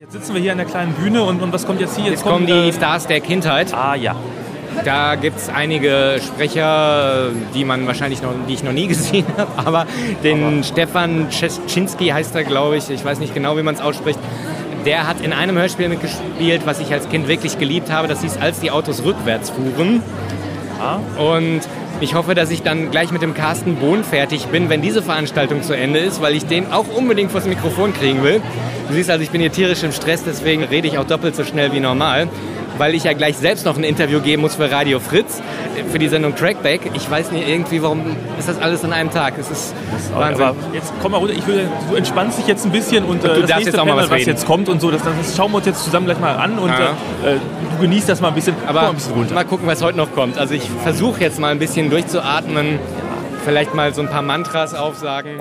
Jetzt sitzen wir hier an der kleinen Bühne und, und was kommt jetzt hier? Jetzt, kommen die äh, Stars der Kindheit. Ah ja. Da gibt es einige Sprecher, die man wahrscheinlich noch, die ich noch nie gesehen habe, aber den aber. Stefan Czeszczynski heißt er, glaube ich. Ich weiß nicht genau, wie man es ausspricht. Der hat in einem Hörspiel mitgespielt, was ich als Kind wirklich geliebt habe. Das hieß Als die Autos rückwärts fuhren. Ah. Und ich hoffe, dass ich dann gleich mit dem Carsten Bohn fertig bin, wenn diese Veranstaltung zu Ende ist, weil ich den auch unbedingt vors Mikrofon kriegen will. Du siehst also, ich bin hier tierisch im Stress, deswegen rede ich auch doppelt so schnell wie normal weil ich ja gleich selbst noch ein Interview geben muss für Radio Fritz, für die Sendung Trackback. Ich weiß nicht irgendwie, warum ist das alles an einem Tag? Es ist Wahnsinn. Aber jetzt komm mal runter, ich will, du entspannst dich jetzt ein bisschen und, und du äh, das nächste jetzt auch mal was, was jetzt kommt und so, das, das, schauen wir uns jetzt zusammen gleich mal an und ja. äh, du genießt das mal ein bisschen. Aber mal, ein bisschen runter. mal gucken, was heute noch kommt. Also ich versuche jetzt mal ein bisschen durchzuatmen, vielleicht mal so ein paar Mantras aufsagen.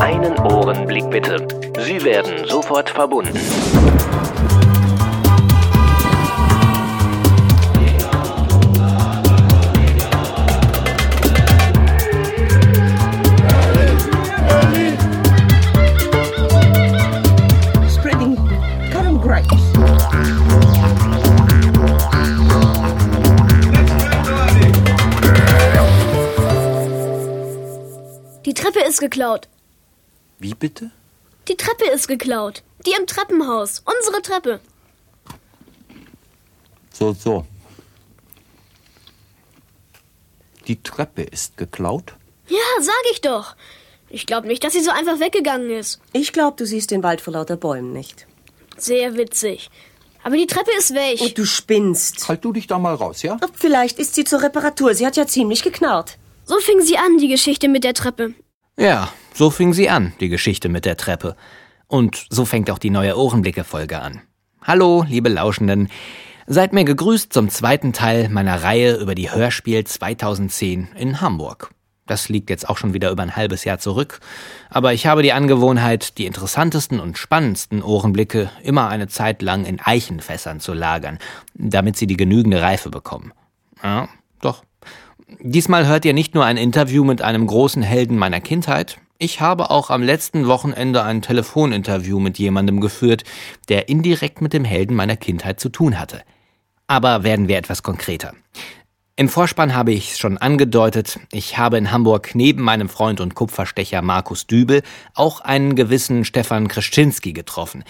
Einen Ohrenblick bitte. Sie werden sofort verbunden. Die Treppe ist geklaut. Wie bitte? Die Treppe ist geklaut. Die im Treppenhaus. Unsere Treppe. So, so. Die Treppe ist geklaut? Ja, sag ich doch. Ich glaube nicht, dass sie so einfach weggegangen ist. Ich glaube, du siehst den Wald vor lauter Bäumen nicht. Sehr witzig. Aber die Treppe ist weg. Und du spinnst. Halt du dich da mal raus, ja? Vielleicht ist sie zur Reparatur. Sie hat ja ziemlich geknarrt. So fing sie an, die Geschichte mit der Treppe. Ja, so fing sie an, die Geschichte mit der Treppe. Und so fängt auch die neue Ohrenblicke-Folge an. Hallo, liebe Lauschenden. Seid mir gegrüßt zum zweiten Teil meiner Reihe über die Hörspiel 2010 in Hamburg. Das liegt jetzt auch schon wieder über ein halbes Jahr zurück, aber ich habe die Angewohnheit, die interessantesten und spannendsten Ohrenblicke immer eine Zeit lang in Eichenfässern zu lagern, damit sie die genügende Reife bekommen. Ja, doch, Diesmal hört ihr nicht nur ein Interview mit einem großen Helden meiner Kindheit, ich habe auch am letzten Wochenende ein Telefoninterview mit jemandem geführt, der indirekt mit dem Helden meiner Kindheit zu tun hatte. Aber werden wir etwas konkreter. Im Vorspann habe ich es schon angedeutet, ich habe in Hamburg neben meinem Freund und Kupferstecher Markus Dübel auch einen gewissen Stefan Krischinski getroffen.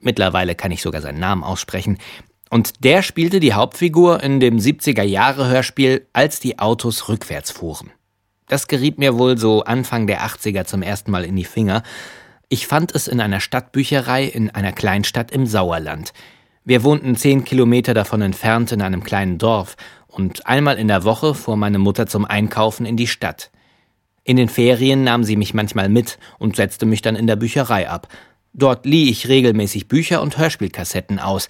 Mittlerweile kann ich sogar seinen Namen aussprechen. Und der spielte die Hauptfigur in dem 70er-Jahre-Hörspiel Als die Autos rückwärts fuhren. Das geriet mir wohl so Anfang der 80er zum ersten Mal in die Finger. Ich fand es in einer Stadtbücherei in einer Kleinstadt im Sauerland. Wir wohnten zehn Kilometer davon entfernt in einem kleinen Dorf und einmal in der Woche fuhr meine Mutter zum Einkaufen in die Stadt. In den Ferien nahm sie mich manchmal mit und setzte mich dann in der Bücherei ab. Dort lieh ich regelmäßig Bücher und Hörspielkassetten aus,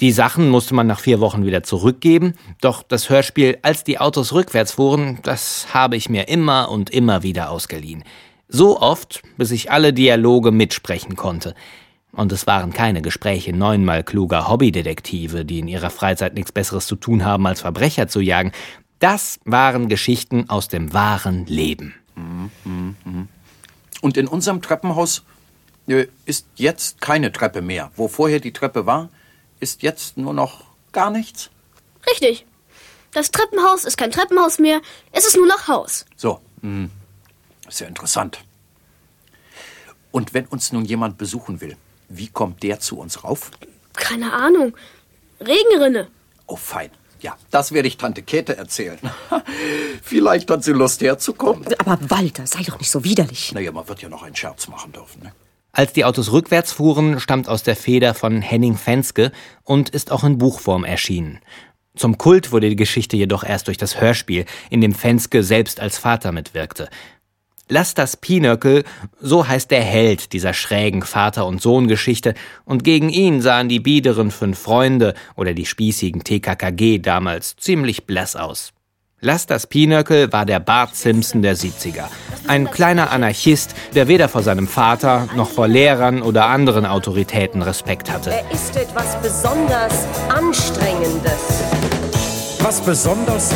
die Sachen musste man nach vier Wochen wieder zurückgeben, doch das Hörspiel Als die Autos rückwärts fuhren, das habe ich mir immer und immer wieder ausgeliehen. So oft, bis ich alle Dialoge mitsprechen konnte. Und es waren keine Gespräche neunmal kluger Hobbydetektive, die in ihrer Freizeit nichts Besseres zu tun haben, als Verbrecher zu jagen. Das waren Geschichten aus dem wahren Leben. Und in unserem Treppenhaus äh, ist jetzt keine Treppe mehr. Wo vorher die Treppe war, ist jetzt nur noch gar nichts? Richtig. Das Treppenhaus ist kein Treppenhaus mehr, es ist nur noch Haus. So, hm. ist ja interessant. Und wenn uns nun jemand besuchen will, wie kommt der zu uns rauf? Keine Ahnung. Regenrinne. Oh, fein. Ja, das werde ich Tante Käthe erzählen. Vielleicht hat sie Lust herzukommen. Aber Walter, sei doch nicht so widerlich. Naja, man wird ja noch einen Scherz machen dürfen. Ne? Als die Autos rückwärts fuhren, stammt aus der Feder von Henning Fenske und ist auch in Buchform erschienen. Zum Kult wurde die Geschichte jedoch erst durch das Hörspiel, in dem Fenske selbst als Vater mitwirkte. Lass das Pinöckel, so heißt der Held dieser schrägen Vater- und Sohn-Geschichte, und gegen ihn sahen die biederen fünf Freunde oder die spießigen TKKG damals ziemlich blass aus. Lass das Pinöckel war der Bart Simpson der 70er. Ein kleiner Anarchist, der weder vor seinem Vater noch vor Lehrern oder anderen Autoritäten Respekt hatte. Er ist etwas besonders Anstrengendes. Was besonders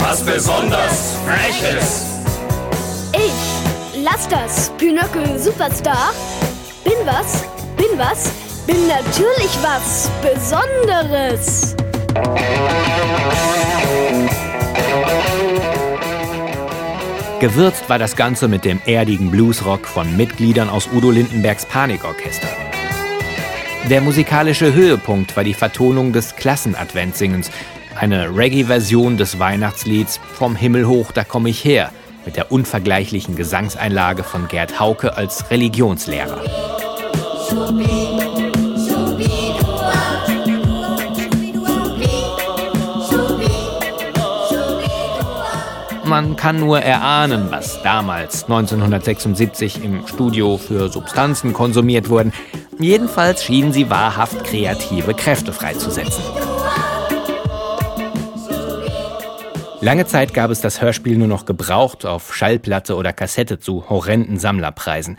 was besonders frech ist. Ich, lass das, Pinöckel Superstar. Bin was, bin was, bin natürlich was Besonderes. Gewürzt war das Ganze mit dem erdigen Bluesrock von Mitgliedern aus Udo Lindenbergs Panikorchester. Der musikalische Höhepunkt war die Vertonung des Klassenadventsingens, eine Reggae-Version des Weihnachtslieds Vom Himmel hoch, da komm ich her, mit der unvergleichlichen Gesangseinlage von Gerd Hauke als Religionslehrer. Man kann nur erahnen, was damals 1976 im Studio für Substanzen konsumiert wurden. Jedenfalls schienen sie wahrhaft kreative Kräfte freizusetzen. Lange Zeit gab es das Hörspiel nur noch gebraucht auf Schallplatte oder Kassette zu horrenden Sammlerpreisen.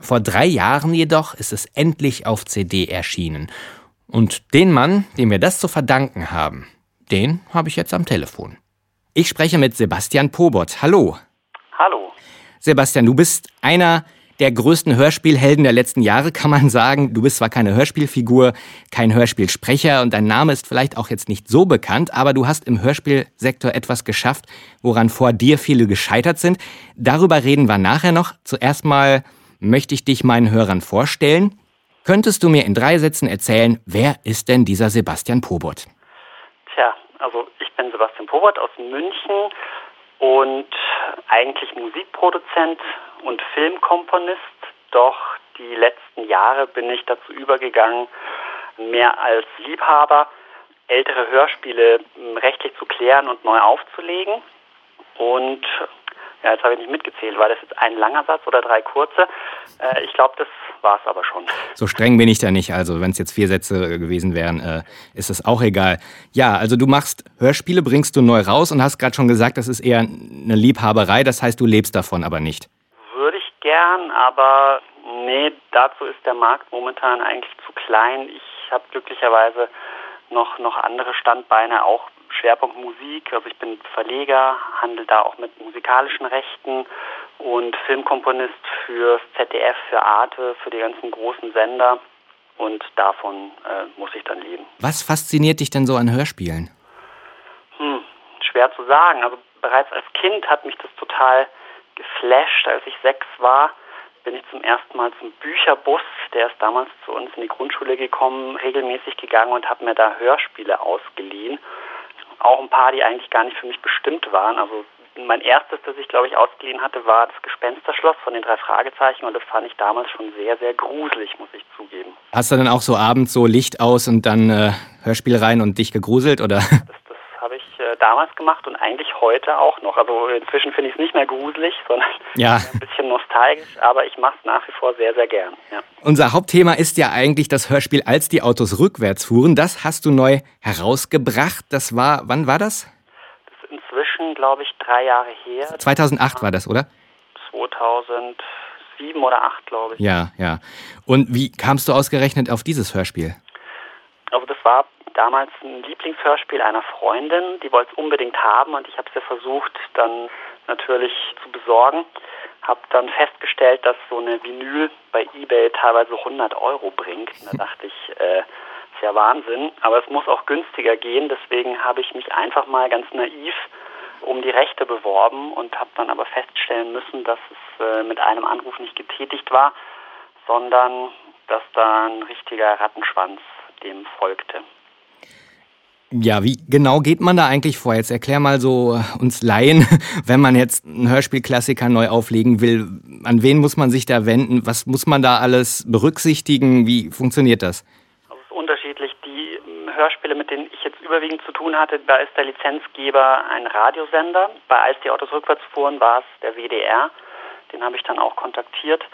Vor drei Jahren jedoch ist es endlich auf CD erschienen. Und den Mann, dem wir das zu verdanken haben, den habe ich jetzt am Telefon. Ich spreche mit Sebastian Pobot. Hallo. Hallo. Sebastian, du bist einer der größten Hörspielhelden der letzten Jahre, kann man sagen. Du bist zwar keine Hörspielfigur, kein Hörspielsprecher und dein Name ist vielleicht auch jetzt nicht so bekannt, aber du hast im Hörspielsektor etwas geschafft, woran vor dir viele gescheitert sind. Darüber reden wir nachher noch. Zuerst mal möchte ich dich meinen Hörern vorstellen. Könntest du mir in drei Sätzen erzählen, wer ist denn dieser Sebastian Pobot? Tja, also bin Sebastian Pobert aus München und eigentlich Musikproduzent und Filmkomponist. Doch die letzten Jahre bin ich dazu übergegangen, mehr als Liebhaber ältere Hörspiele rechtlich zu klären und neu aufzulegen. Und ja, jetzt habe ich nicht mitgezählt. War das jetzt ein langer Satz oder drei kurze? Äh, ich glaube, das war es aber schon. So streng bin ich da nicht. Also wenn es jetzt vier Sätze gewesen wären, äh, ist es auch egal. Ja, also du machst Hörspiele, bringst du neu raus und hast gerade schon gesagt, das ist eher eine Liebhaberei. Das heißt, du lebst davon aber nicht. Würde ich gern, aber nee, dazu ist der Markt momentan eigentlich zu klein. Ich habe glücklicherweise noch, noch andere Standbeine, auch Schwerpunkt Musik. Also ich bin Verleger, handle da auch mit musikalischen Rechten und Filmkomponist fürs ZDF, für Arte, für die ganzen großen Sender. Und davon äh, muss ich dann leben. Was fasziniert dich denn so an Hörspielen? Hm, schwer zu sagen. Also bereits als Kind hat mich das total geflasht. Als ich sechs war, bin ich zum ersten Mal zum Bücherbus, der ist damals zu uns in die Grundschule gekommen, regelmäßig gegangen und habe mir da Hörspiele ausgeliehen auch ein paar, die eigentlich gar nicht für mich bestimmt waren. Also mein erstes, das ich glaube ich ausgeliehen hatte, war das Gespensterschloss von den drei Fragezeichen und das fand ich damals schon sehr, sehr gruselig, muss ich zugeben. Hast du dann auch so abends so Licht aus und dann äh, Hörspiel rein und dich gegruselt oder? Das damals gemacht und eigentlich heute auch noch. Also inzwischen finde ich es nicht mehr gruselig, sondern ja. ein bisschen nostalgisch, aber ich mache es nach wie vor sehr, sehr gern. Ja. Unser Hauptthema ist ja eigentlich das Hörspiel Als die Autos rückwärts fuhren. Das hast du neu herausgebracht. Das war, wann war das? Das ist inzwischen, glaube ich, drei Jahre her. 2008 war das, oder? 2007 oder 2008, glaube ich. Ja, ja. Und wie kamst du ausgerechnet auf dieses Hörspiel? Also das war damals ein Lieblingshörspiel einer Freundin, die wollte es unbedingt haben und ich habe es ihr versucht dann natürlich zu besorgen. Habe dann festgestellt, dass so eine Vinyl bei eBay teilweise 100 Euro bringt. Da dachte ich, äh, ist ja Wahnsinn, aber es muss auch günstiger gehen. Deswegen habe ich mich einfach mal ganz naiv um die Rechte beworben und habe dann aber feststellen müssen, dass es äh, mit einem Anruf nicht getätigt war, sondern dass da ein richtiger Rattenschwanz dem folgte. Ja, wie genau geht man da eigentlich vor? Jetzt erklär mal so äh, uns Laien, wenn man jetzt einen Hörspielklassiker neu auflegen will, an wen muss man sich da wenden? Was muss man da alles berücksichtigen? Wie funktioniert das? Das ist unterschiedlich. Die ähm, Hörspiele, mit denen ich jetzt überwiegend zu tun hatte, da ist der Lizenzgeber ein Radiosender. Bei Als die Autos rückwärts fuhren war es der WDR. Den habe ich dann auch kontaktiert.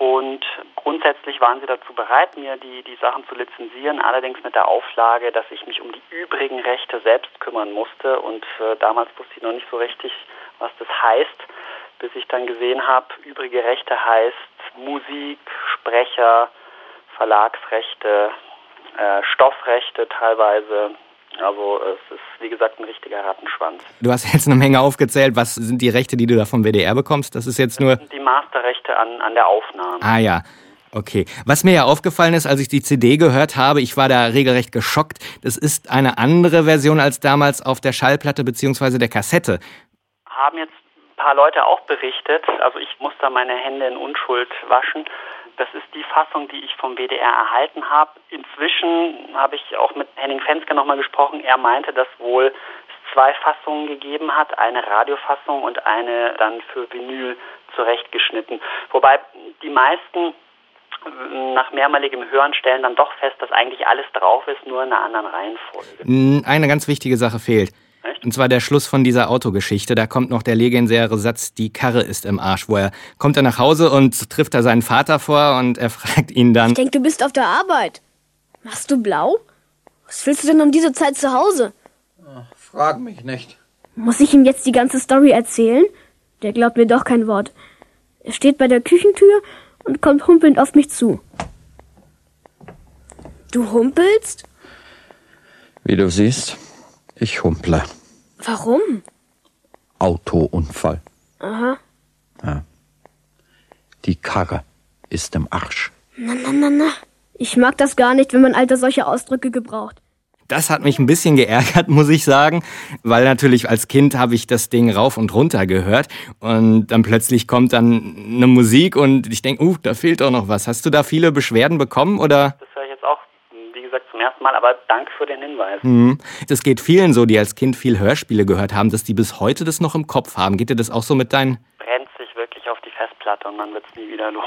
Und grundsätzlich waren sie dazu bereit, mir die, die Sachen zu lizenzieren, allerdings mit der Auflage, dass ich mich um die übrigen Rechte selbst kümmern musste. Und äh, damals wusste ich noch nicht so richtig, was das heißt, bis ich dann gesehen habe, übrige Rechte heißt Musik, Sprecher, Verlagsrechte, äh, Stoffrechte teilweise Also es ist, wie gesagt, ein richtiger Rattenschwanz. Du hast jetzt eine Menge aufgezählt. Was sind die Rechte, die du da vom WDR bekommst? Das ist jetzt nur... Die Masterrechte an, an der Aufnahme. Ah ja. Okay. Was mir ja aufgefallen ist, als ich die CD gehört habe, ich war da regelrecht geschockt. Das ist eine andere Version als damals auf der Schallplatte bzw. der Kassette. Haben jetzt ein paar Leute auch berichtet. Also ich muss da meine Hände in Unschuld waschen. Das ist die Fassung, die ich vom WDR erhalten habe. Inzwischen habe ich auch mit Henning Fenske nochmal gesprochen. Er meinte, dass wohl es zwei Fassungen gegeben hat, eine Radiofassung und eine dann für Vinyl zurechtgeschnitten. Wobei die meisten nach mehrmaligem Hören stellen dann doch fest, dass eigentlich alles drauf ist, nur in einer anderen Reihenfolge. Eine ganz wichtige Sache fehlt. Echt? Und zwar der Schluss von dieser Autogeschichte. Da kommt noch der legendäre Satz, die Karre ist im Arsch, wo er kommt er nach Hause und trifft da seinen Vater vor und er fragt ihn dann. Ich denke, du bist auf der Arbeit. Machst du blau? Was willst du denn um diese Zeit zu Hause? Ach, frag mich nicht. Muss ich ihm jetzt die ganze Story erzählen? Der glaubt mir doch kein Wort. Er steht bei der Küchentür und kommt humpelnd auf mich zu. Du humpelst? Wie du siehst, ich humple. Warum? Autounfall. Aha. Ja. Die Karre ist im Arsch. Na, na, na, na. Ich mag das gar nicht, wenn man Alter solche Ausdrücke gebraucht. Das hat mich ein bisschen geärgert, muss ich sagen, weil natürlich als Kind habe ich das Ding rauf und runter gehört und dann plötzlich kommt dann eine Musik und ich denke, uh, da fehlt doch noch was. Hast du da viele Beschwerden bekommen oder? Das höre ich jetzt auch, wie gesagt, zum ersten Mal, aber danke für den Hinweis. Mhm. Das geht vielen so, die als Kind viel Hörspiele gehört haben, dass die bis heute das noch im Kopf haben. Geht dir das auch so mit deinen Festplatte und man wird es nie wieder los.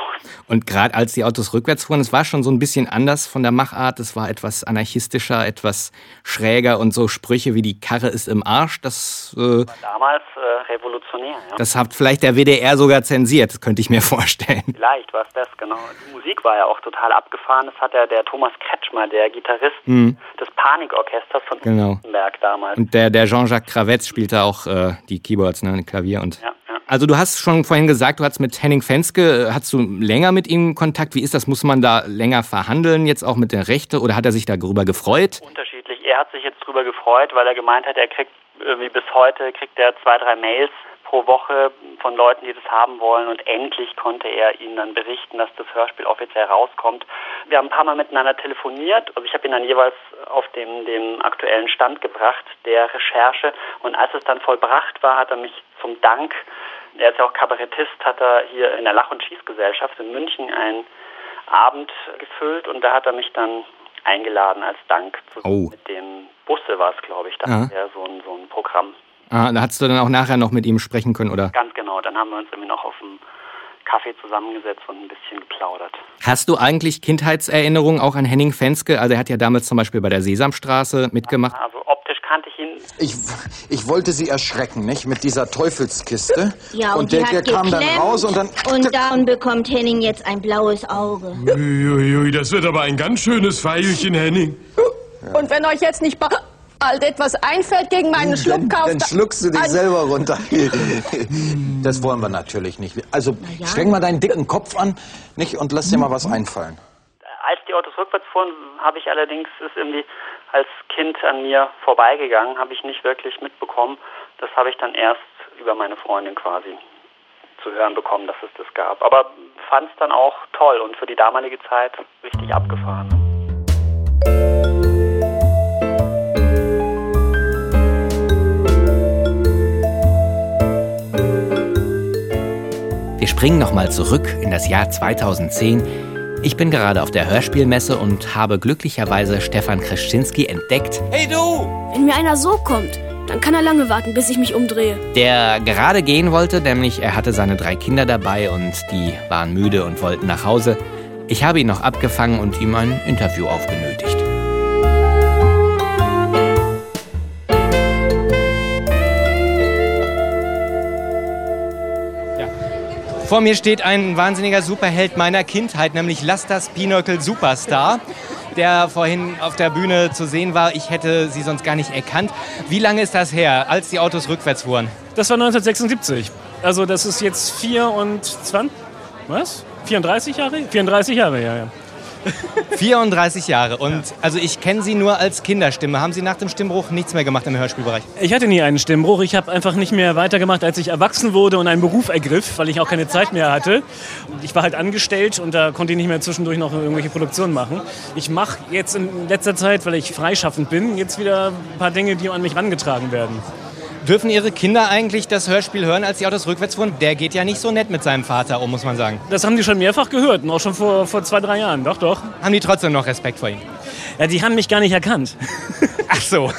Und gerade als die Autos rückwärts fuhren, es war schon so ein bisschen anders von der Machart. Es war etwas anarchistischer, etwas schräger und so Sprüche wie die Karre ist im Arsch. Das äh, damals äh, revolutionär. Ja. Das hat vielleicht der WDR sogar zensiert, könnte ich mir vorstellen. Vielleicht war es das, genau. Die Musik war ja auch total abgefahren. Das hat ja der Thomas Kretschmer, der Gitarrist mhm. des Panikorchesters von genau. damals. Und der, der Jean-Jacques Kravetz spielte auch äh, die Keyboards, ne, Klavier und. Ja. Also du hast schon vorhin gesagt, du hast mit Henning Fenske, hast du länger mit ihm Kontakt? Wie ist das? Muss man da länger verhandeln, jetzt auch mit der Rechte? Oder hat er sich darüber gefreut? Unterschiedlich. Er hat sich jetzt darüber gefreut, weil er gemeint hat, er kriegt wie bis heute kriegt er zwei, drei Mails pro Woche von Leuten, die das haben wollen und endlich konnte er ihnen dann berichten, dass das Hörspiel offiziell rauskommt. Wir haben ein paar Mal miteinander telefoniert, also ich habe ihn dann jeweils auf dem, dem aktuellen Stand gebracht der Recherche und als es dann vollbracht war, hat er mich zum Dank, er ist ja auch Kabarettist, hat er hier in der Lach- und Schießgesellschaft in München einen Abend gefüllt und da hat er mich dann eingeladen als Dank oh. mit dem Busse war es, glaube ich, da ja. er so ein, so ein Programm Ah, da hast du dann auch nachher noch mit ihm sprechen können, oder? Ganz genau. Dann haben wir uns irgendwie noch auf dem Kaffee zusammengesetzt und ein bisschen geplaudert. Hast du eigentlich Kindheitserinnerungen auch an Henning Fenske? Also er hat ja damals zum Beispiel bei der Sesamstraße mitgemacht. Also kannte ich. Ich, wollte sie erschrecken, nicht? Mit dieser Teufelskiste. Ja, und, und der, der kam dann raus und dann... Und dann bekommt Henning jetzt ein blaues Auge. Uiuiui, das wird aber ein ganz schönes Pfeilchen, Henning. Und wenn euch jetzt nicht bald etwas einfällt gegen meinen Schluckkauf... Dann, dann schluckst du dich selber runter. das wollen wir natürlich nicht. Also ja. streng mal deinen dicken Kopf an nicht, und lass dir mal was einfallen. Als die Autos rückwärts fuhren, habe ich allerdings ist irgendwie als Kind an mir vorbeigegangen, habe ich nicht wirklich mitbekommen. Das habe ich dann erst über meine Freundin quasi zu hören bekommen, dass es das gab. Aber fand es dann auch toll und für die damalige Zeit richtig abgefahren. Wir springen nochmal zurück in das Jahr 2010. Ich bin gerade auf der Hörspielmesse und habe glücklicherweise Stefan Kreschinski entdeckt. Hey du! Wenn mir einer so kommt, dann kann er lange warten, bis ich mich umdrehe. Der gerade gehen wollte, nämlich er hatte seine drei Kinder dabei und die waren müde und wollten nach Hause. Ich habe ihn noch abgefangen und ihm ein Interview aufgenötigt. Vor mir steht ein wahnsinniger Superheld meiner Kindheit, nämlich Lastas Pinochle Superstar, der vorhin auf der Bühne zu sehen war. Ich hätte sie sonst gar nicht erkannt. Wie lange ist das her, als die Autos rückwärts fuhren? Das war 1976. Also das ist jetzt 24, was? 34 Jahre? 34 Jahre, ja, ja. 34 Jahre. Und also ich kenne Sie nur als Kinderstimme. Haben Sie nach dem Stimmbruch nichts mehr gemacht im Hörspielbereich? Ich hatte nie einen Stimmbruch. Ich habe einfach nicht mehr weitergemacht, als ich erwachsen wurde und einen Beruf ergriff, weil ich auch keine Zeit mehr hatte. Ich war halt angestellt und da konnte ich nicht mehr zwischendurch noch irgendwelche Produktionen machen. Ich mache jetzt in letzter Zeit, weil ich freischaffend bin, jetzt wieder ein paar Dinge, die an mich rangetragen werden. Dürfen Ihre Kinder eigentlich das Hörspiel hören, als die Autos rückwärts fuhren? Der geht ja nicht so nett mit seinem Vater um, muss man sagen. Das haben die schon mehrfach gehört, und auch schon vor, vor zwei, drei Jahren. Doch, doch. Haben die trotzdem noch Respekt vor ihm? Ja, die haben mich gar nicht erkannt. Ach so.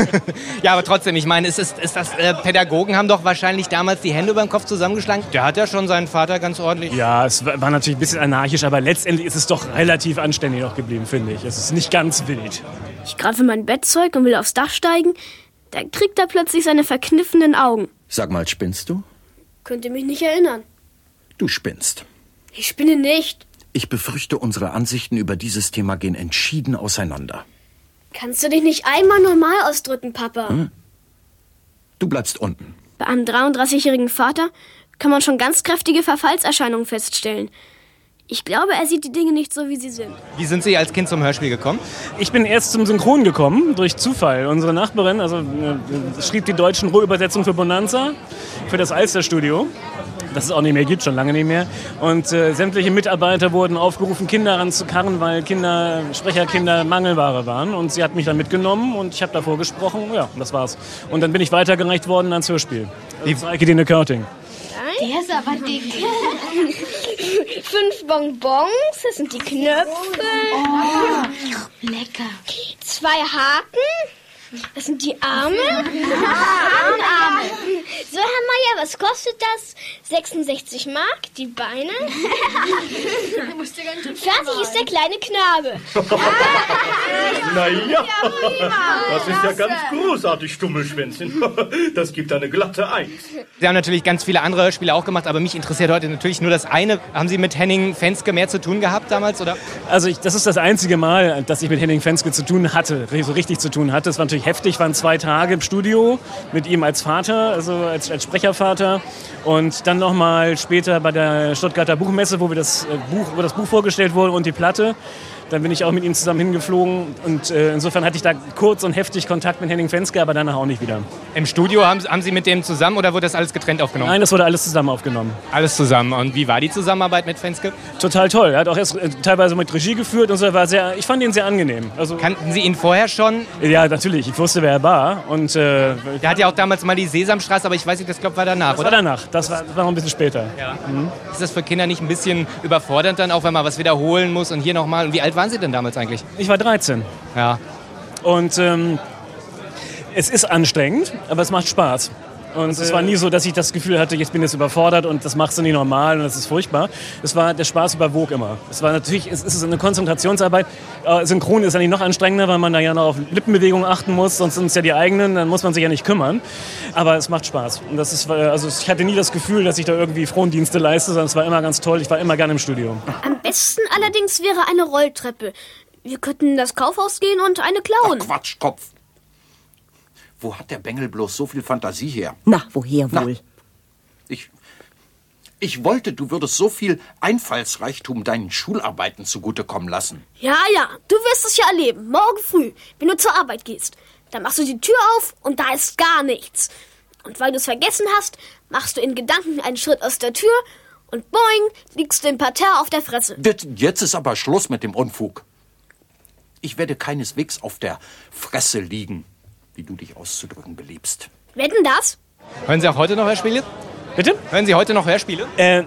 Ja, aber trotzdem, ich meine, ist, ist, ist das, äh, Pädagogen haben doch wahrscheinlich damals die Hände über den Kopf zusammengeschlagen. Der hat ja schon seinen Vater ganz ordentlich. Ja, es war natürlich ein bisschen anarchisch, aber letztendlich ist es doch relativ anständig noch geblieben, finde ich. Es ist nicht ganz wild. Ich greife mein Bettzeug und will aufs Dach steigen. Da kriegt er plötzlich seine verkniffenen Augen. Sag mal, spinnst du? Könnt ihr mich nicht erinnern? Du spinnst. Ich spinne nicht. Ich befürchte, unsere Ansichten über dieses Thema gehen entschieden auseinander. Kannst du dich nicht einmal normal ausdrücken, Papa? Hm? Du bleibst unten. Bei einem 33-jährigen Vater kann man schon ganz kräftige Verfallserscheinungen feststellen. Ich glaube, er sieht die Dinge nicht so, wie sie sind. Wie sind Sie als Kind zum Hörspiel gekommen? Ich bin erst zum Synchron gekommen, durch Zufall. Unsere Nachbarin also, äh, schrieb die deutschen Rohübersetzungen für Bonanza, für das Alster-Studio. Das es auch nicht mehr gibt, schon lange nicht mehr. Und äh, sämtliche Mitarbeiter wurden aufgerufen, Kinder ranzukarren, weil Kinder, Sprecherkinder Mangelware waren. Und sie hat mich dann mitgenommen und ich habe davor gesprochen. Ja, das war's. Und dann bin ich weitergereicht worden ans Hörspiel. Wie Eike Dine Körting. Der ist aber dick. Fünf Bonbons, das sind die Knöpfe. Oh, lecker. Zwei Haken, das sind die Arme. Arme. So, Herr Meier, was kostet das? 66 Mark, die Beine. Fertig ist der kleine Knabe. naja, das ist ja ganz großartig, Stummelschwänzchen. Das gibt eine glatte Eins. Sie haben natürlich ganz viele andere Hörspiele auch gemacht, aber mich interessiert heute natürlich nur das eine. Haben Sie mit Henning Fenske mehr zu tun gehabt damals? Oder? Also ich, das ist das einzige Mal, dass ich mit Henning Fenske zu tun hatte, so richtig zu tun hatte. Es war natürlich heftig, waren zwei Tage im Studio mit ihm als Vater, also als, als Sprechervater. Und dann nochmal später bei der Stuttgarter Buchmesse, wo, wir das äh, Buch, wo das Buch vorgestellt wurde und die Platte. Dann bin ich auch mit ihm zusammen hingeflogen und äh, insofern hatte ich da kurz und heftig Kontakt mit Henning Fenske, aber danach auch nicht wieder. Im Studio haben, haben Sie mit dem zusammen oder wurde das alles getrennt aufgenommen? Nein, das wurde alles zusammen aufgenommen. Alles zusammen. Und wie war die Zusammenarbeit mit Fenske? Total toll. Er hat auch erst äh, teilweise mit Regie geführt und so. War sehr, ich fand ihn sehr angenehm. Also, Kannten Sie ihn vorher schon? Ja, natürlich. Ich wusste, wer er war. Und, äh, Der hat ja auch damals mal die Sesamstraße, aber ich weiß nicht, das glaube war danach, das oder? war danach. Das war, das war noch ein bisschen später. Ja. Mhm. Ist das für Kinder nicht ein bisschen überfordernd dann auch, wenn man was wiederholen muss und hier nochmal? Und wie alt waren Sie denn damals eigentlich? Ich war 13. Ja. Und ähm, es ist anstrengend, aber es macht Spaß. Und es war nie so, dass ich das Gefühl hatte, jetzt bin ich jetzt überfordert und das machst du nicht normal und das ist furchtbar. Es war, der Spaß überwog immer. Es war natürlich, es ist eine Konzentrationsarbeit. Äh, Synchron ist eigentlich noch anstrengender, weil man da ja noch auf Lippenbewegungen achten muss, sonst sind es ja die eigenen, dann muss man sich ja nicht kümmern. Aber es macht Spaß. Und das ist, also ich hatte nie das Gefühl, dass ich da irgendwie Frondienste leiste, sondern es war immer ganz toll. Ich war immer gerne im Studio. Am besten allerdings wäre eine Rolltreppe. Wir könnten in das Kaufhaus gehen und eine klauen. Ach, Quatsch, Kopf. Wo hat der Bengel bloß so viel Fantasie her? Na, woher wohl? Na, ich, ich wollte, du würdest so viel Einfallsreichtum deinen Schularbeiten zugutekommen lassen. Ja, ja, du wirst es ja erleben. Morgen früh, wenn du zur Arbeit gehst. Dann machst du die Tür auf und da ist gar nichts. Und weil du es vergessen hast, machst du in Gedanken einen Schritt aus der Tür und boing, liegst du im Parterre auf der Fresse. Jetzt ist aber Schluss mit dem Unfug. Ich werde keineswegs auf der Fresse liegen, wie du dich auszudrücken beliebst. Wetten das? Hören Sie auch heute noch Hörspiele? Bitte? Hören Sie heute noch Hörspiele? Äh,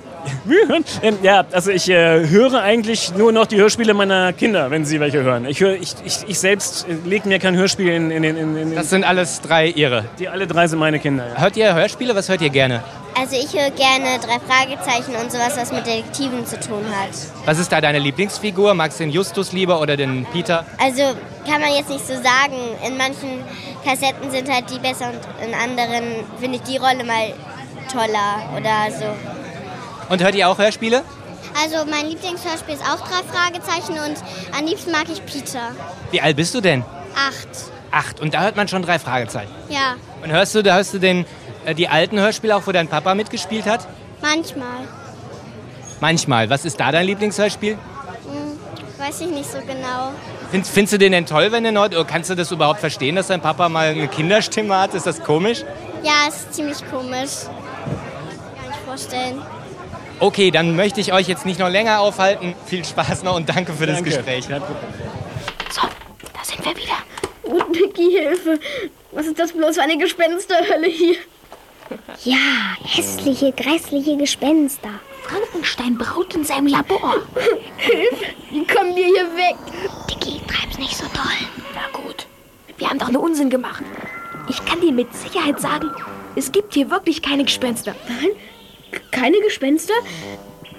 ja, also ich äh, höre eigentlich nur noch die Hörspiele meiner Kinder, wenn sie welche hören. Ich, höre, ich, ich, ich selbst lege mir kein Hörspiel in, in, in, in, Das sind alles drei Ihre. Die alle drei sind meine Kinder. Ja. Hört ihr Hörspiele? Was hört ihr gerne? Also ich höre gerne drei Fragezeichen und sowas, was mit Detektiven zu tun hat. Was ist da deine Lieblingsfigur? Magst du den Justus lieber oder den Peter? Also kann man jetzt nicht so sagen. In manchen Kassetten sind halt die besser und in anderen finde ich die Rolle mal toller oder so. Und hört ihr auch Hörspiele? Also mein Lieblingshörspiel ist auch drei Fragezeichen und am liebsten mag ich Peter. Wie alt bist du denn? Acht. Acht. Und da hört man schon drei Fragezeichen. Ja, Und hörst du, da hörst du den, äh, die alten Hörspiele auch, wo dein Papa mitgespielt hat? manchmal. Manchmal. Was ist da dein Lieblingshörspiel? Weiß ich nicht so genau. Findest, findest du den denn toll, wenn er neu... Oder kannst du das überhaupt verstehen, dass dein Papa mal eine Kinderstimme hat? Ist das komisch? Ja, ist ziemlich komisch. Kann ich nicht vorstellen. Okay, dann möchte ich euch jetzt nicht noch länger aufhalten. Viel Spaß noch und danke für das Danke. Gespräch. So, da sind wir wieder. Oh, Dicky, Hilfe. Was ist das bloß für eine Gespensterhölle hier? Ja, hässliche, grässliche Gespenster. Frankenstein braut in seinem Labor. Hilfe, wie kommen wir hier weg? Dicky, treib's nicht so toll. Na gut. Wir haben doch nur Unsinn gemacht. Ich kann dir mit Sicherheit sagen, es gibt hier wirklich keine Gespenster. Nein? Keine Gespenster?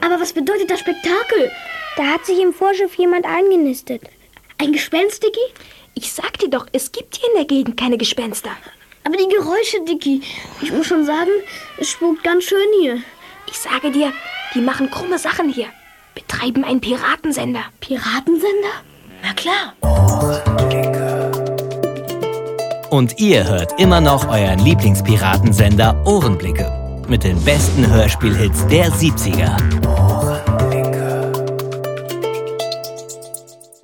Aber was bedeutet das Spektakel? Da hat sich im Vorschiff jemand eingenistet. Ein Gespenst, Dicky? Ich sag dir doch, es gibt hier in der Gegend keine Gespenster. Aber die Geräusche, Dicky. Ich muss schon sagen, es spukt ganz schön hier. Ich sage dir, die machen krumme Sachen hier. Betreiben einen Piratensender. Piratensender? Na klar. Und ihr hört immer noch euren Lieblingspiratensender Ohrenblicke. Mit den besten Hörspielhits der 70er.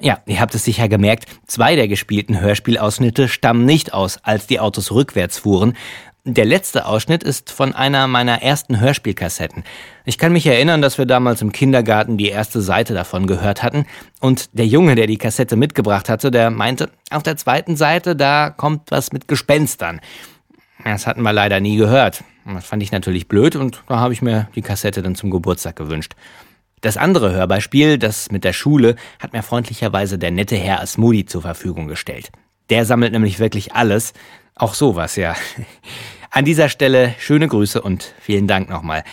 Ja, ihr habt es sicher gemerkt, zwei der gespielten Hörspielausschnitte stammen nicht aus, als die Autos rückwärts fuhren. Der letzte Ausschnitt ist von einer meiner ersten Hörspielkassetten. Ich kann mich erinnern, dass wir damals im Kindergarten die erste Seite davon gehört hatten und der Junge, der die Kassette mitgebracht hatte, der meinte, auf der zweiten Seite, da kommt was mit Gespenstern. Das hatten wir leider nie gehört. Das fand ich natürlich blöd und da habe ich mir die Kassette dann zum Geburtstag gewünscht. Das andere Hörbeispiel, das mit der Schule, hat mir freundlicherweise der nette Herr Asmudi zur Verfügung gestellt. Der sammelt nämlich wirklich alles, auch sowas, ja. An dieser Stelle schöne Grüße und vielen Dank nochmal.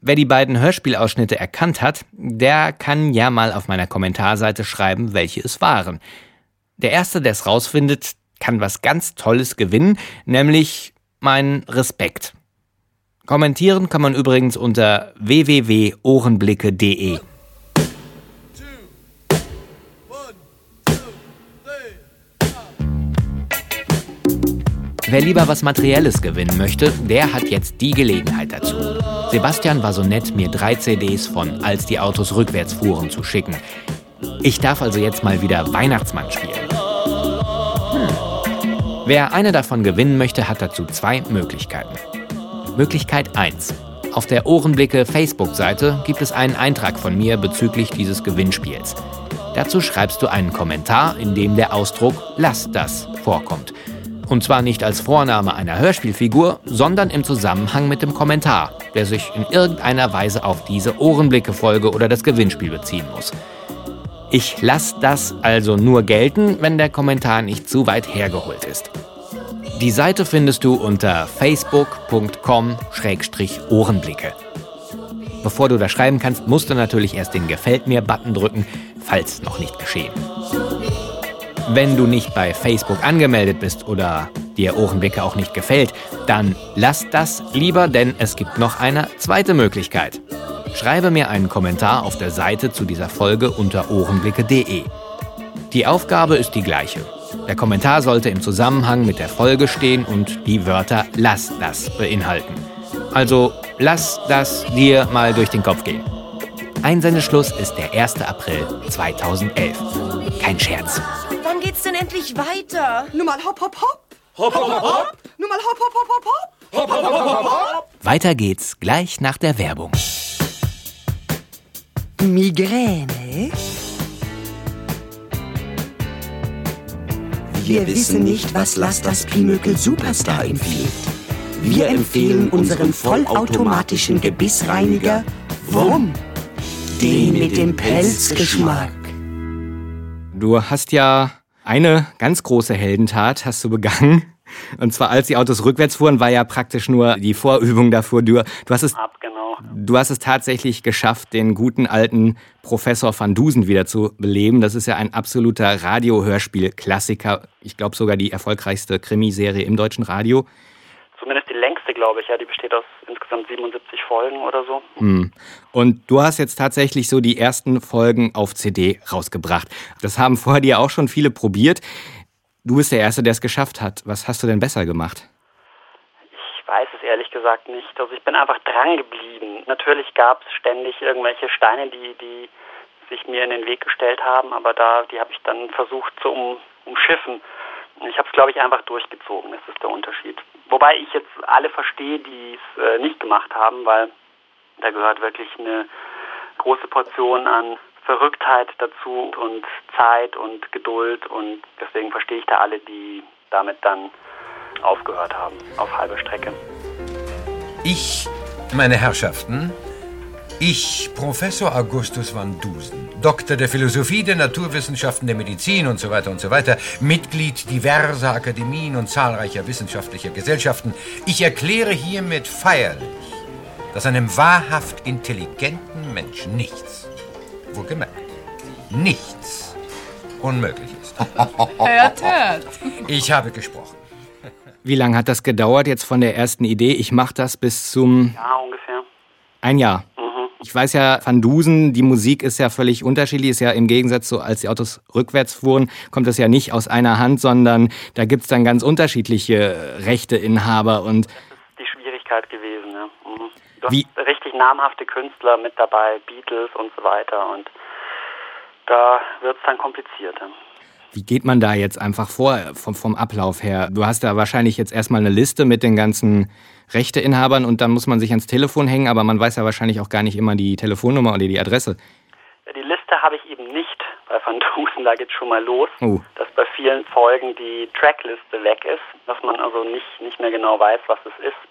Wer die beiden Hörspielausschnitte erkannt hat, der kann ja mal auf meiner Kommentarseite schreiben, welche es waren. Der Erste, der es rausfindet, kann was ganz Tolles gewinnen, nämlich meinen Respekt. Kommentieren kann man übrigens unter www.ohrenblicke.de. Wer lieber was Materielles gewinnen möchte, der hat jetzt die Gelegenheit dazu. Sebastian war so nett, mir drei CDs von Als die Autos rückwärts fuhren zu schicken. Ich darf also jetzt mal wieder Weihnachtsmann spielen. Hm. Wer eine davon gewinnen möchte, hat dazu zwei Möglichkeiten. Möglichkeit 1. Auf der Ohrenblicke Facebook-Seite gibt es einen Eintrag von mir bezüglich dieses Gewinnspiels. Dazu schreibst du einen Kommentar, in dem der Ausdruck Lass das vorkommt. Und zwar nicht als Vorname einer Hörspielfigur, sondern im Zusammenhang mit dem Kommentar, der sich in irgendeiner Weise auf diese Ohrenblicke-Folge oder das Gewinnspiel beziehen muss. Ich lasse das also nur gelten, wenn der Kommentar nicht zu weit hergeholt ist. Die Seite findest du unter facebook.com-ohrenblicke. Bevor du da schreiben kannst, musst du natürlich erst den Gefällt mir-Button drücken, falls noch nicht geschehen. Wenn du nicht bei Facebook angemeldet bist oder dir Ohrenblicke auch nicht gefällt, dann lass das lieber, denn es gibt noch eine zweite Möglichkeit. Schreibe mir einen Kommentar auf der Seite zu dieser Folge unter ohrenblicke.de. Die Aufgabe ist die gleiche. Der Kommentar sollte im Zusammenhang mit der Folge stehen und die Wörter lass das beinhalten. Also lass das dir mal durch den Kopf gehen. Einsendeschluss ist der 1. April 2011. Kein Scherz. Wann geht's denn endlich weiter? Nur mal hopp, hopp, hopp. Hopp, hopp, hopp, hopp. Nur mal hopp, hopp, hopp, hopp, hopp. Hopp, hopp, hopp, hopp, hopp. Weiter geht's gleich nach der Werbung. Migräne? Wir wissen nicht, was Lasters Pinökel Superstar empfiehlt. Wir empfehlen unseren vollautomatischen Gebissreiniger WUM. Den mit dem Pelzgeschmack. Du hast ja eine ganz große Heldentat hast du begangen. Und zwar als die Autos rückwärts fuhren, war ja praktisch nur die Vorübung dafür. Du, du hast es, Ab, genau. du hast es tatsächlich geschafft, den guten alten Professor van Dusen wieder zu beleben. Das ist ja ein absoluter Radiohörspiel-Klassiker. Ich glaube sogar die erfolgreichste Krimiserie im deutschen Radio. Zumindest die glaube ich. Ja, die besteht aus insgesamt 77 Folgen oder so. Hm. Und du hast jetzt tatsächlich so die ersten Folgen auf CD rausgebracht. Das haben vorher dir auch schon viele probiert. Du bist der Erste, der es geschafft hat. Was hast du denn besser gemacht? Ich weiß es ehrlich gesagt nicht. Also ich bin einfach dran geblieben. Natürlich gab es ständig irgendwelche Steine, die, die sich mir in den Weg gestellt haben, aber da, die habe ich dann versucht zu um, umschiffen. Ich habe es, glaube ich, einfach durchgezogen. Das ist der Unterschied. Wobei ich jetzt alle verstehe, die es äh, nicht gemacht haben, weil da gehört wirklich eine große Portion an Verrücktheit dazu und Zeit und Geduld und deswegen verstehe ich da alle, die damit dann aufgehört haben auf halbe Strecke. Ich, meine Herrschaften, ich, Professor Augustus van Dusen, Doktor der Philosophie, der Naturwissenschaften, der Medizin und so weiter und so weiter, Mitglied diverser Akademien und zahlreicher wissenschaftlicher Gesellschaften, ich erkläre hiermit feierlich, dass einem wahrhaft intelligenten Menschen nichts, wohlgemerkt, nichts unmöglich ist. hört, hört. Ich habe gesprochen. Wie lange hat das gedauert jetzt von der ersten Idee? Ich mache das bis zum... Ja, ungefähr. Ein Jahr. Mhm. Ich weiß ja, Van Dusen, die Musik ist ja völlig unterschiedlich, ist ja im Gegensatz zu, als die Autos rückwärts fuhren, kommt das ja nicht aus einer Hand, sondern da gibt's dann ganz unterschiedliche Rechteinhaber und... Das ist die Schwierigkeit gewesen, ja. Mhm. Du Wie? hast richtig namhafte Künstler mit dabei, Beatles und so weiter und da wird es dann komplizierter. Wie geht man da jetzt einfach vor vom, vom Ablauf her? Du hast da wahrscheinlich jetzt erstmal eine Liste mit den ganzen Rechteinhabern und dann muss man sich ans Telefon hängen, aber man weiß ja wahrscheinlich auch gar nicht immer die Telefonnummer oder die Adresse. Die Liste habe ich eben nicht bei Van Dusen, da geht schon mal los, Oh. dass bei vielen Folgen die Trackliste weg ist, dass man also nicht, nicht mehr genau weiß, was es ist.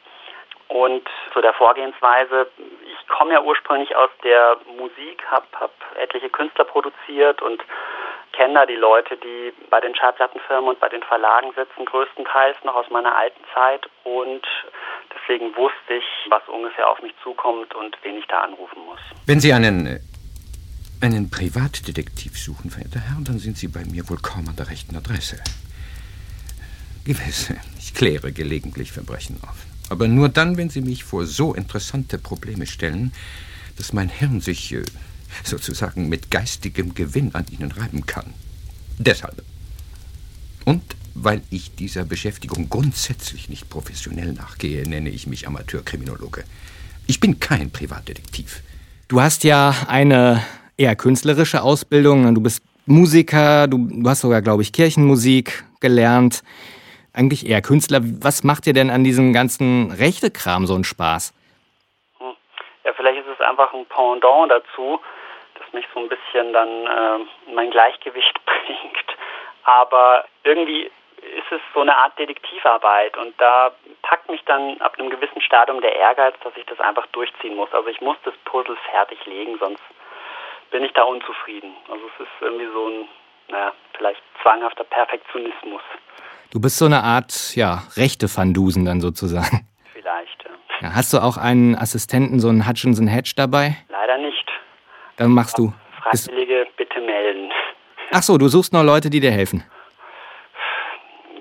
Und zu der Vorgehensweise, ich komme ja ursprünglich aus der Musik, habe hab etliche Künstler produziert und kenne da die Leute, die bei den Schallplattenfirmen und bei den Verlagen sitzen, größtenteils noch aus meiner alten Zeit. Und deswegen wusste ich, was ungefähr auf mich zukommt und wen ich da anrufen muss. Wenn Sie einen, äh, einen Privatdetektiv suchen, verehrter Herr, dann sind Sie bei mir wohl kaum an der rechten Adresse. Gewiss, ich kläre gelegentlich Verbrechen auf. Aber nur dann, wenn Sie mich vor so interessante Probleme stellen, dass mein Hirn sich äh, sozusagen mit geistigem Gewinn an Ihnen reiben kann. Deshalb. Und weil ich dieser Beschäftigung grundsätzlich nicht professionell nachgehe, nenne ich mich Amateurkriminologe. Ich bin kein Privatdetektiv. Du hast ja eine eher künstlerische Ausbildung, du bist Musiker, du, du hast sogar, glaube ich, Kirchenmusik gelernt. Eigentlich eher Künstler. Was macht dir denn an diesem ganzen Rechtekram so einen Spaß? Ja, vielleicht ist es einfach ein Pendant dazu, das mich so ein bisschen dann äh, in mein Gleichgewicht bringt. Aber irgendwie ist es so eine Art Detektivarbeit und da packt mich dann ab einem gewissen Stadium der Ehrgeiz, dass ich das einfach durchziehen muss. Also ich muss das Puzzle fertig legen, sonst bin ich da unzufrieden. Also es ist irgendwie so ein, naja, vielleicht zwanghafter Perfektionismus. Du bist so eine Art, ja, rechte Fandusen dann sozusagen. Vielleicht, ja. Hast du auch einen Assistenten, so einen Hutchinson Hedge dabei? Leider nicht. Dann machst du. Freiwillige bitte melden. ach so, du suchst noch Leute, die dir helfen.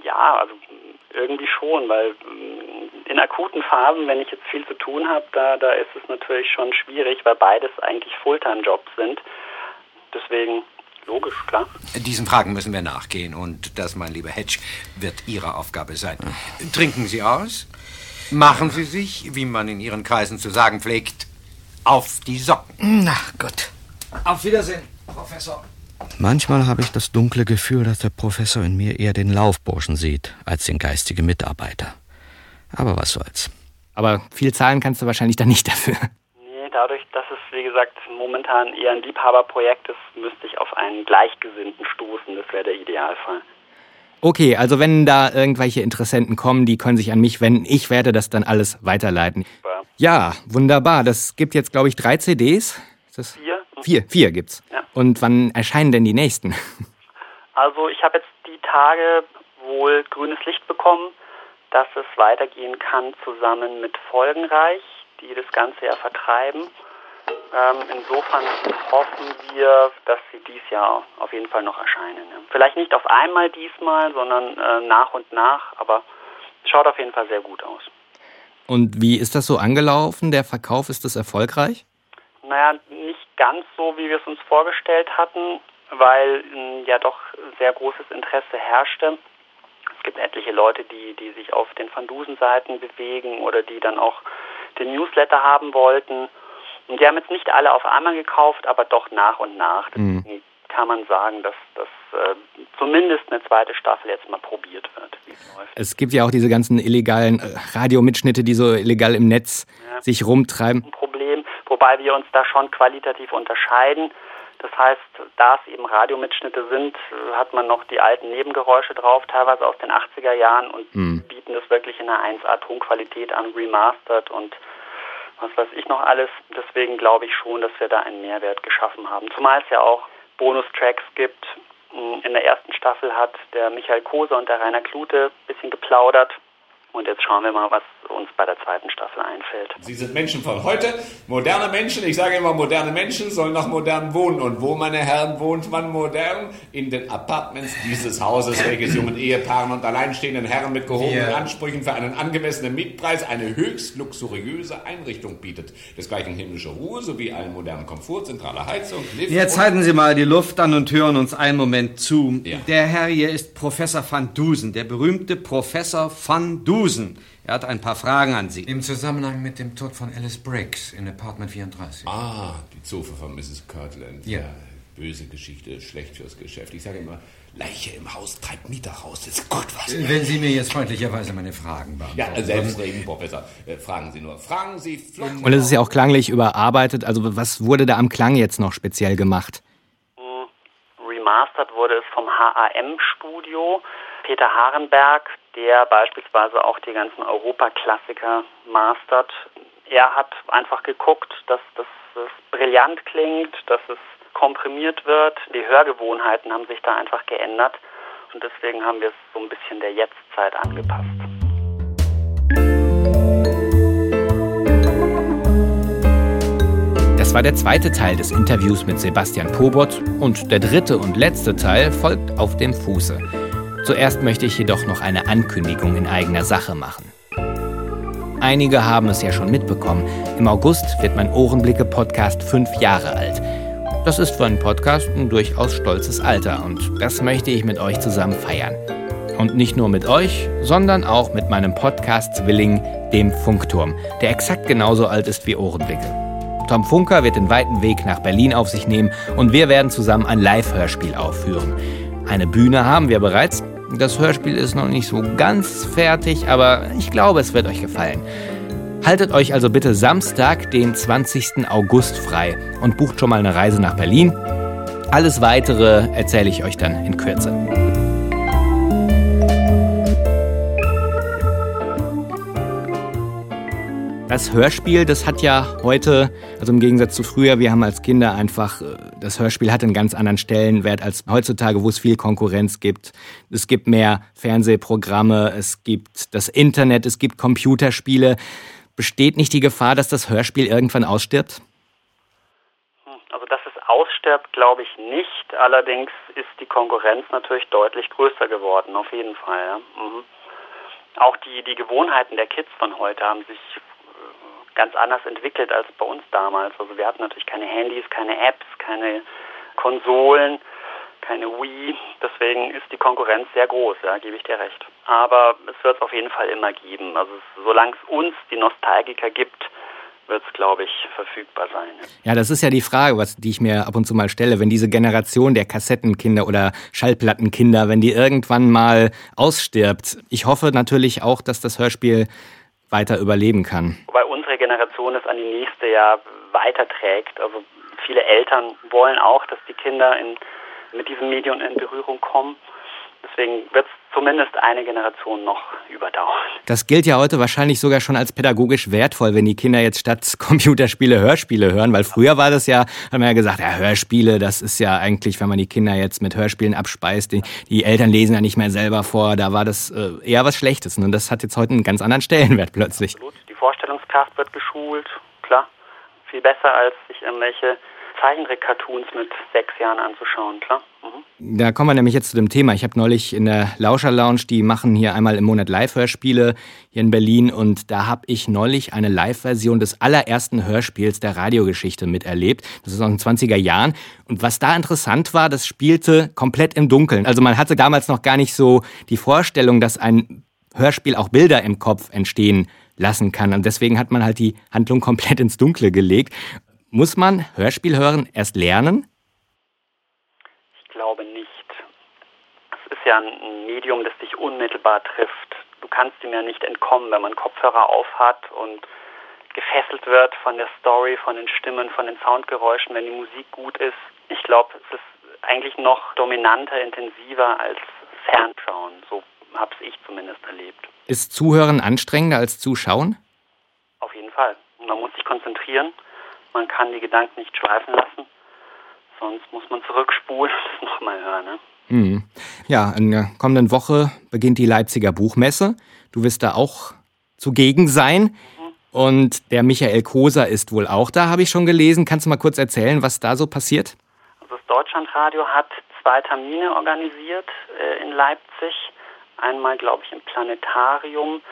Ja, also irgendwie schon, weil mm, in akuten Phasen, wenn ich jetzt viel zu tun habe, da, da ist es natürlich schon schwierig, weil beides eigentlich Fulltime-Jobs sind. Deswegen logisch, klar. Diesen Fragen müssen wir nachgehen und das, mein lieber Hedge, wird Ihre Aufgabe sein. Trinken Sie aus, machen Sie sich, wie man in Ihren Kreisen zu sagen pflegt, auf die Socken. Na gut. Auf Wiedersehen, Professor. Manchmal habe ich das dunkle Gefühl, dass der Professor in mir eher den Laufburschen sieht, als den geistigen Mitarbeiter. Aber was soll's. Aber viel zahlen kannst du wahrscheinlich dann nicht dafür. Dadurch, dass es, wie gesagt, momentan eher ein Liebhaberprojekt ist, müsste ich auf einen Gleichgesinnten stoßen. Das wäre der Idealfall. Okay, also wenn da irgendwelche Interessenten kommen, die können sich an mich wenden. Ich werde das dann alles weiterleiten. Ja, wunderbar. Das gibt jetzt, glaube ich, drei CDs. Vier? Vier, vier gibt's. Ja. Und wann erscheinen denn die nächsten? Also ich habe jetzt die Tage wohl grünes Licht bekommen, dass es weitergehen kann zusammen mit Folgenreich, die das Ganze ja vertreiben. Ähm, insofern hoffen wir, dass sie dies Jahr auf jeden Fall noch erscheinen. Ja. Vielleicht nicht auf einmal diesmal, sondern äh, nach und nach, aber schaut auf jeden Fall sehr gut aus. Und wie ist das so angelaufen? Der Verkauf, ist das erfolgreich? Naja, nicht ganz so, wie wir es uns vorgestellt hatten, weil mh, ja doch sehr großes Interesse herrschte. Es gibt etliche Leute, die, die sich auf den Van Dusen-Seiten bewegen oder die dann auch den Newsletter haben wollten. Und die haben jetzt nicht alle auf einmal gekauft, aber doch nach und nach. Mhm. Deswegen kann man sagen, dass, dass äh, zumindest eine zweite Staffel jetzt mal probiert wird. Es gibt ja auch diese ganzen illegalen äh, Radiomitschnitte, die so illegal im Netz Ja. sich rumtreiben. Ein Problem, wobei wir uns da schon qualitativ unterscheiden. Das heißt, da es eben Radiomitschnitte sind, äh, hat man noch die alten Nebengeräusche drauf, teilweise aus den 80er Jahren und Mhm. Bieten das wirklich in einer 1A Tonqualität an, remastered und was weiß ich noch alles. Deswegen glaube ich schon, dass wir da einen Mehrwert geschaffen haben. Zumal es ja auch Bonustracks gibt. In der ersten Staffel hat der Michael Kose und der Rainer Klute ein bisschen geplaudert. Und jetzt schauen wir mal, was uns bei der zweiten Staffel einfällt. Sie sind Menschen von heute, moderne Menschen. Ich sage immer, moderne Menschen sollen nach modern wohnen. Und wo, meine Herren, wohnt man modern? In den Apartments dieses Hauses, welches jungen Ehepaaren und alleinstehenden Herren mit gehobenen Wir- Ansprüchen für einen angemessenen Mietpreis eine höchst luxuriöse Einrichtung bietet. Desgleichen himmlische Ruhe sowie allen modernen Komfort, zentrale Heizung, Lift Jetzt halten Sie mal die Luft an und hören uns einen Moment zu. Der Herr hier ist Professor van Dusen, der berühmte Professor van Dusen. Er hat ein paar Fragen an Sie. Im Zusammenhang mit dem Tod von Alice Briggs in Apartment 34. Ah, die Zofe von Mrs. Kirtland. Ja. Böse Geschichte, schlecht fürs Geschäft. Ich sage immer, Leiche im Haus treibt Mieter raus. Das ist gut was. Wenn Sie mir jetzt freundlicherweise meine Fragen Ja, beantworten. selbstredend, Professor. Äh, fragen Sie nur. Fragen Sie flott. Und es ist ja auch klanglich überarbeitet. Also was wurde da am Klang jetzt noch speziell gemacht? Remastert wurde es vom HAM-Studio. Peter Harenberg, der beispielsweise auch die ganzen Europaklassiker mastert. Er hat einfach geguckt, dass das brillant klingt, dass es komprimiert wird. Die Hörgewohnheiten haben sich da einfach geändert. Und deswegen haben wir es so ein bisschen der Jetztzeit angepasst. Das war der zweite Teil des Interviews mit Sebastian Pobot und der dritte und letzte Teil folgt auf dem Fuße. Zuerst möchte ich jedoch noch eine Ankündigung in eigener Sache machen. Einige haben es ja schon mitbekommen. Im August wird mein Ohrenblicke-Podcast fünf Jahre alt. Das ist für einen Podcast ein durchaus stolzes Alter und das möchte ich mit euch zusammen feiern. Und nicht nur mit euch, sondern auch mit meinem Podcast-Zwilling, dem Funkturm, der exakt genauso alt ist wie Ohrenblicke. Tom Funker wird den weiten Weg nach Berlin auf sich nehmen und wir werden zusammen ein Live-Hörspiel aufführen. Eine Bühne haben wir bereits. Das Hörspiel ist noch nicht so ganz fertig, aber ich glaube, es wird euch gefallen. Haltet euch also bitte Samstag, den 20. August frei und bucht schon mal eine Reise nach Berlin. Alles weitere erzähle ich euch dann in Kürze. Das Hörspiel, das hat ja heute, also im Gegensatz zu früher, wir haben als Kinder einfach, äh, das Hörspiel hat einen ganz anderen Stellenwert als heutzutage, wo es viel Konkurrenz gibt. Es gibt mehr Fernsehprogramme, es gibt das Internet, es gibt Computerspiele. Besteht nicht die Gefahr, dass das Hörspiel irgendwann ausstirbt? Also dass es ausstirbt, glaube ich nicht. Allerdings ist die Konkurrenz natürlich deutlich größer geworden, auf jeden Fall. Ja. Mhm. Auch die, die Gewohnheiten der Kids von heute haben sich ganz anders entwickelt als bei uns damals. Also wir hatten natürlich keine Handys, keine Apps, keine Konsolen, keine Wii. Deswegen ist die Konkurrenz sehr groß, ja, gebe ich dir recht. Aber es wird es auf jeden Fall immer geben. Also solange es uns, die Nostalgiker, gibt, wird es, glaube ich, verfügbar sein. Ja, das ist ja die Frage, was, die ich mir ab und zu mal stelle. Wenn diese Generation der Kassettenkinder oder Schallplattenkinder, wenn die irgendwann mal ausstirbt. Ich hoffe natürlich auch, dass das Hörspiel weiter überleben kann. Wobei unsere Generation es an die nächste Jahr weiterträgt. Also viele Eltern wollen auch, dass die Kinder in, mit diesem Medium in Berührung kommen. Deswegen wird es zumindest eine Generation noch überdauern. Das gilt ja heute wahrscheinlich sogar schon als pädagogisch wertvoll, wenn die Kinder jetzt statt Computerspiele Hörspiele hören, weil früher war das ja, haben wir ja gesagt, ja, Hörspiele, das ist ja eigentlich, wenn man die Kinder jetzt mit Hörspielen abspeist, die, die Eltern lesen ja nicht mehr selber vor, da war das äh, eher was Schlechtes. Und das hat jetzt heute einen ganz anderen Stellenwert plötzlich. Absolut. Die Vorstellungskraft wird geschult, klar. Viel besser, als sich irgendwelche Zeichentrick-Cartoons mit sechs Jahren anzuschauen, klar. Mhm. Da kommen wir nämlich jetzt zu dem Thema. Ich habe neulich in der Lauscher Lounge, die machen hier einmal im Monat Live-Hörspiele hier in Berlin und da habe ich neulich eine Live-Version des allerersten Hörspiels der Radiogeschichte miterlebt. Das ist aus den 20er Jahren. Und was da interessant war, das spielte komplett im Dunkeln. Also man hatte damals noch gar nicht so die Vorstellung, dass ein Hörspiel auch Bilder im Kopf entstehen lassen kann. Und deswegen hat man halt die Handlung komplett ins Dunkle gelegt. Muss man Hörspiel hören erst lernen? Ich glaube nicht. Es ist ja ein Medium, das dich unmittelbar trifft. Du kannst ihm ja nicht entkommen, wenn man Kopfhörer aufhat und gefesselt wird von der Story, von den Stimmen, von den Soundgeräuschen, wenn die Musik gut ist. Ich glaube, es ist eigentlich noch dominanter, intensiver als Fernschauen. So habe ich zumindest erlebt. Ist Zuhören anstrengender als Zuschauen? Auf jeden Fall. Man muss sich konzentrieren. Man kann die Gedanken nicht schweifen lassen. Sonst muss man zurückspulen und es nochmal hören. Ne? Mhm. Ja, in der kommenden Woche beginnt die Leipziger Buchmesse. Du wirst da auch zugegen sein. Und der Michael Koser ist wohl auch da, habe ich schon gelesen. Kannst du mal kurz erzählen, was da so passiert? Also das Deutschlandradio hat zwei Termine organisiert äh, in Leipzig. Einmal, glaube ich, im Planetarium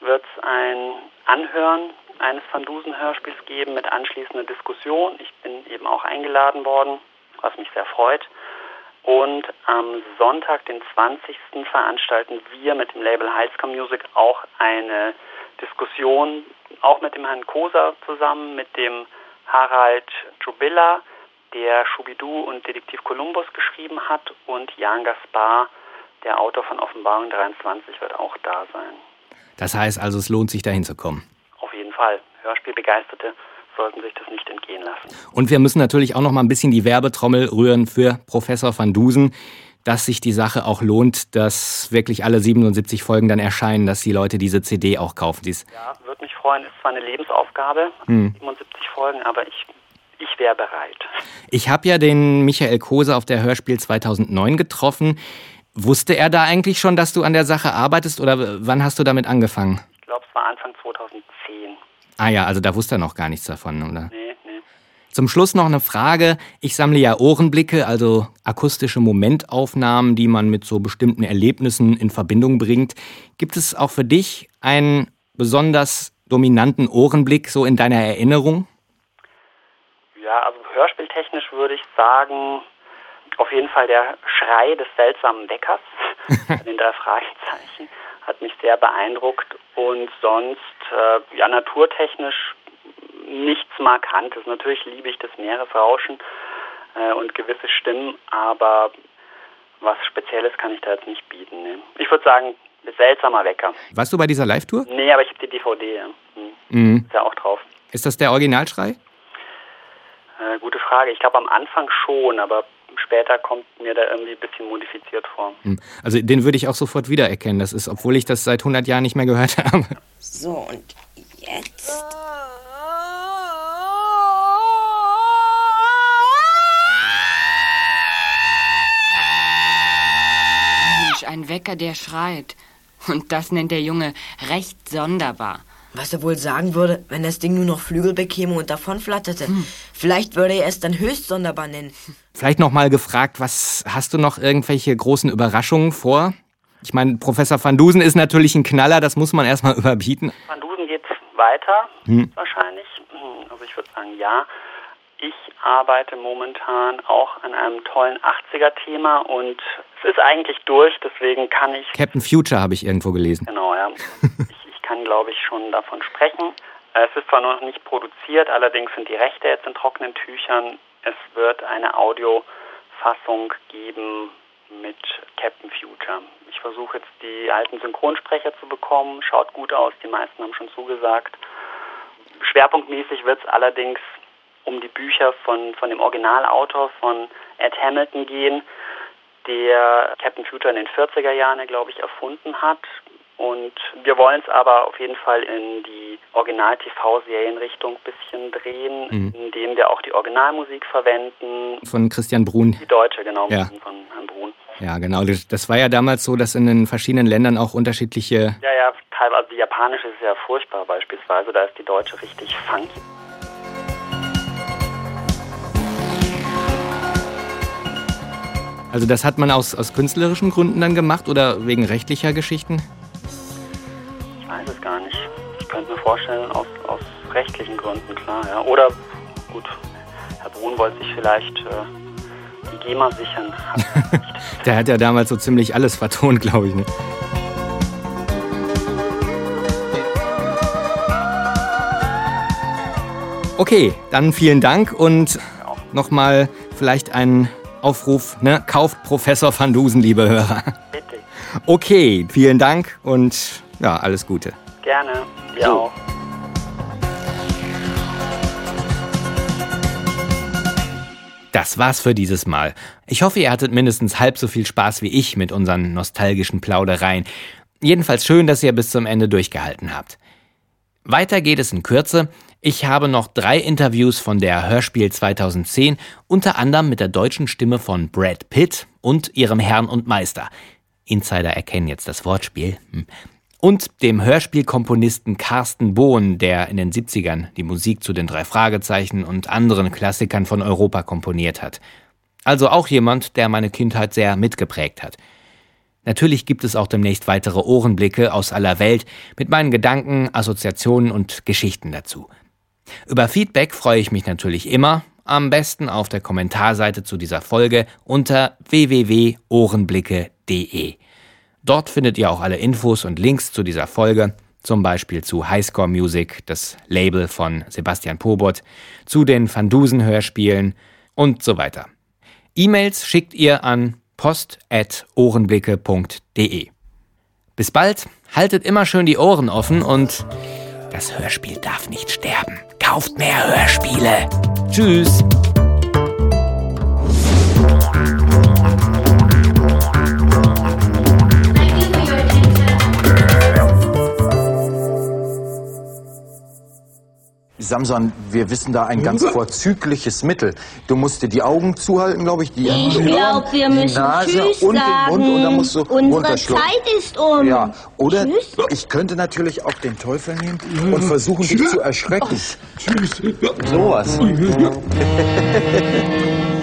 wird es ein Anhören eines Van Dusen-Hörspiels geben mit anschließender Diskussion. Ich bin eben auch eingeladen worden, was mich sehr freut. Und am Sonntag, den 20. veranstalten wir mit dem Label Highscore Music auch eine Diskussion, auch mit dem Herrn Koser zusammen, mit dem Harald Jubilla, der Schubidu und Detektiv Kolumbus geschrieben hat und Jan Gaspar, der Autor von Offenbarung 23, wird auch da sein. Das heißt also, es lohnt sich dahin zu kommen. Fall. Hörspielbegeisterte sollten sich das nicht entgehen lassen. Und wir müssen natürlich auch noch mal ein bisschen die Werbetrommel rühren für Professor van Dusen, dass sich die Sache auch lohnt, dass wirklich alle 77 Folgen dann erscheinen, dass die Leute diese CD auch kaufen. Dies ja, würde mich freuen. Ist zwar eine Lebensaufgabe, hm. 77 Folgen, aber ich ich wäre bereit. Ich habe ja den Michael Kose auf der Hörspiel 2009 getroffen. Wusste er da eigentlich schon, dass du an der Sache arbeitest oder wann hast du damit angefangen? Ich glaube, es war Anfang 2010. Ah ja, also da wusste er noch gar nichts davon, oder? Nee, nee. Zum Schluss noch eine Frage. Ich sammle ja Ohrenblicke, also akustische Momentaufnahmen, die man mit so bestimmten Erlebnissen in Verbindung bringt. Gibt es auch für dich einen besonders dominanten Ohrenblick so in deiner Erinnerung? Ja, also hörspieltechnisch würde ich sagen, auf jeden Fall der Schrei des seltsamen Weckers in drei Fragezeichen hat mich sehr beeindruckt und sonst äh, ja naturtechnisch nichts Markantes. Natürlich liebe ich das Meeresrauschen äh, und gewisse Stimmen, aber was Spezielles kann ich da jetzt nicht bieten. Ne. Ich würde sagen, seltsamer Wecker. Warst du bei dieser Live-Tour? Nee, aber ich habe die DVD. Ja. Hm. Mhm. Ist ja auch drauf. Ist das der Originalschrei? Äh, gute Frage. Ich glaube am Anfang schon, aber später kommt mir da irgendwie ein bisschen modifiziert vor. Hm. Also den würde ich auch sofort wiedererkennen. Das ist, obwohl ich das seit 100 Jahren nicht mehr gehört habe. So, und jetzt? Mensch, ein Wecker, der schreit. Und das nennt der Junge recht sonderbar. Was er wohl sagen würde, wenn das Ding nur noch Flügel bekäme und davonflatterte. Hm. Vielleicht würde er es dann höchst sonderbar nennen. Vielleicht noch mal gefragt, was hast du noch irgendwelche großen Überraschungen vor? Ich meine, Professor Van Dusen ist natürlich ein Knaller, das muss man erstmal überbieten. Van Dusen geht weiter, hm. wahrscheinlich. Also ich würde sagen, ja. Ich arbeite momentan auch an einem tollen 80er-Thema und es ist eigentlich durch, deswegen kann ich. Captain Future habe ich irgendwo gelesen. Genau, ja. ich, ich kann, glaube ich, schon davon sprechen. Es ist zwar noch nicht produziert, allerdings sind die Rechte jetzt in trockenen Tüchern. Es wird eine Audiofassung geben mit Captain Future. Ich versuche jetzt die alten Synchronsprecher zu bekommen. Schaut gut aus, die meisten haben schon zugesagt. Schwerpunktmäßig wird es allerdings um die Bücher von, von dem Originalautor von Ed Hamilton gehen, der Captain Future in den 40er Jahren, glaube ich, erfunden hat. Und wir wollen es aber auf jeden Fall in die Original-TV-Serienrichtung ein bisschen drehen, mhm. indem wir auch die Originalmusik verwenden. Von Christian Brun. Die deutsche, genau, ja. von Herrn Brun. Ja, genau. Das war ja damals so, dass in den verschiedenen Ländern auch unterschiedliche. Ja, ja, teilweise die japanische ist ja furchtbar beispielsweise, da ist die deutsche richtig funky. Also das hat man aus, aus künstlerischen Gründen dann gemacht oder wegen rechtlicher Geschichten? Könnte mir vorstellen, aus, aus rechtlichen Gründen, klar. Ja. Oder, gut, Herr Brun wollte sich vielleicht äh, die GEMA sichern. Der hat ja damals so ziemlich alles vertont, glaube ich. Ne? Okay, dann vielen Dank und nochmal vielleicht ein Aufruf, ne? Kauft Professor Van Dusen, liebe Hörer. Bitte. Okay, vielen Dank und ja, alles Gute. Gerne. Wir auch. Das war's für dieses Mal. Ich hoffe, ihr hattet mindestens halb so viel Spaß wie ich mit unseren nostalgischen Plaudereien. Jedenfalls schön, dass ihr bis zum Ende durchgehalten habt. Weiter geht es in Kürze. Ich habe noch drei Interviews von der Hörspiel 2010, unter anderem mit der deutschen Stimme von Brad Pitt und ihrem Herrn und Meister. Insider erkennen jetzt das Wortspiel. Und dem Hörspielkomponisten Carsten Bohn, der in den 70ern die Musik zu den drei Fragezeichen und anderen Klassikern von Europa komponiert hat. Also auch jemand, der meine Kindheit sehr mitgeprägt hat. Natürlich gibt es auch demnächst weitere Ohrenblicke aus aller Welt mit meinen Gedanken, Assoziationen und Geschichten dazu. Über Feedback freue ich mich natürlich immer, am besten auf der Kommentarseite zu dieser Folge unter www.ohrenblicke.de. Dort findet ihr auch alle Infos und Links zu dieser Folge, zum Beispiel zu Highscore Music, das Label von Sebastian Pobot, zu den Van Dusen Hörspielen und so weiter. E-Mails schickt ihr an post.ohrenblicke.de. Bis bald, haltet immer schön die Ohren offen und das Hörspiel darf nicht sterben. Kauft mehr Hörspiele. Tschüss. Samson, wir wissen da ein ganz vorzügliches Mittel. Du musst dir die Augen zuhalten, glaube ich, die Ich Ohren, glaube, wir die müssen Nase Tschüss und den sagen. Mund und dann musst du Unsere runterschlucken. Zeit ist um. Ja, oder Tschüss. ich könnte natürlich auch den Teufel nehmen und versuchen, dich zu erschrecken. Tschüss. Sowas.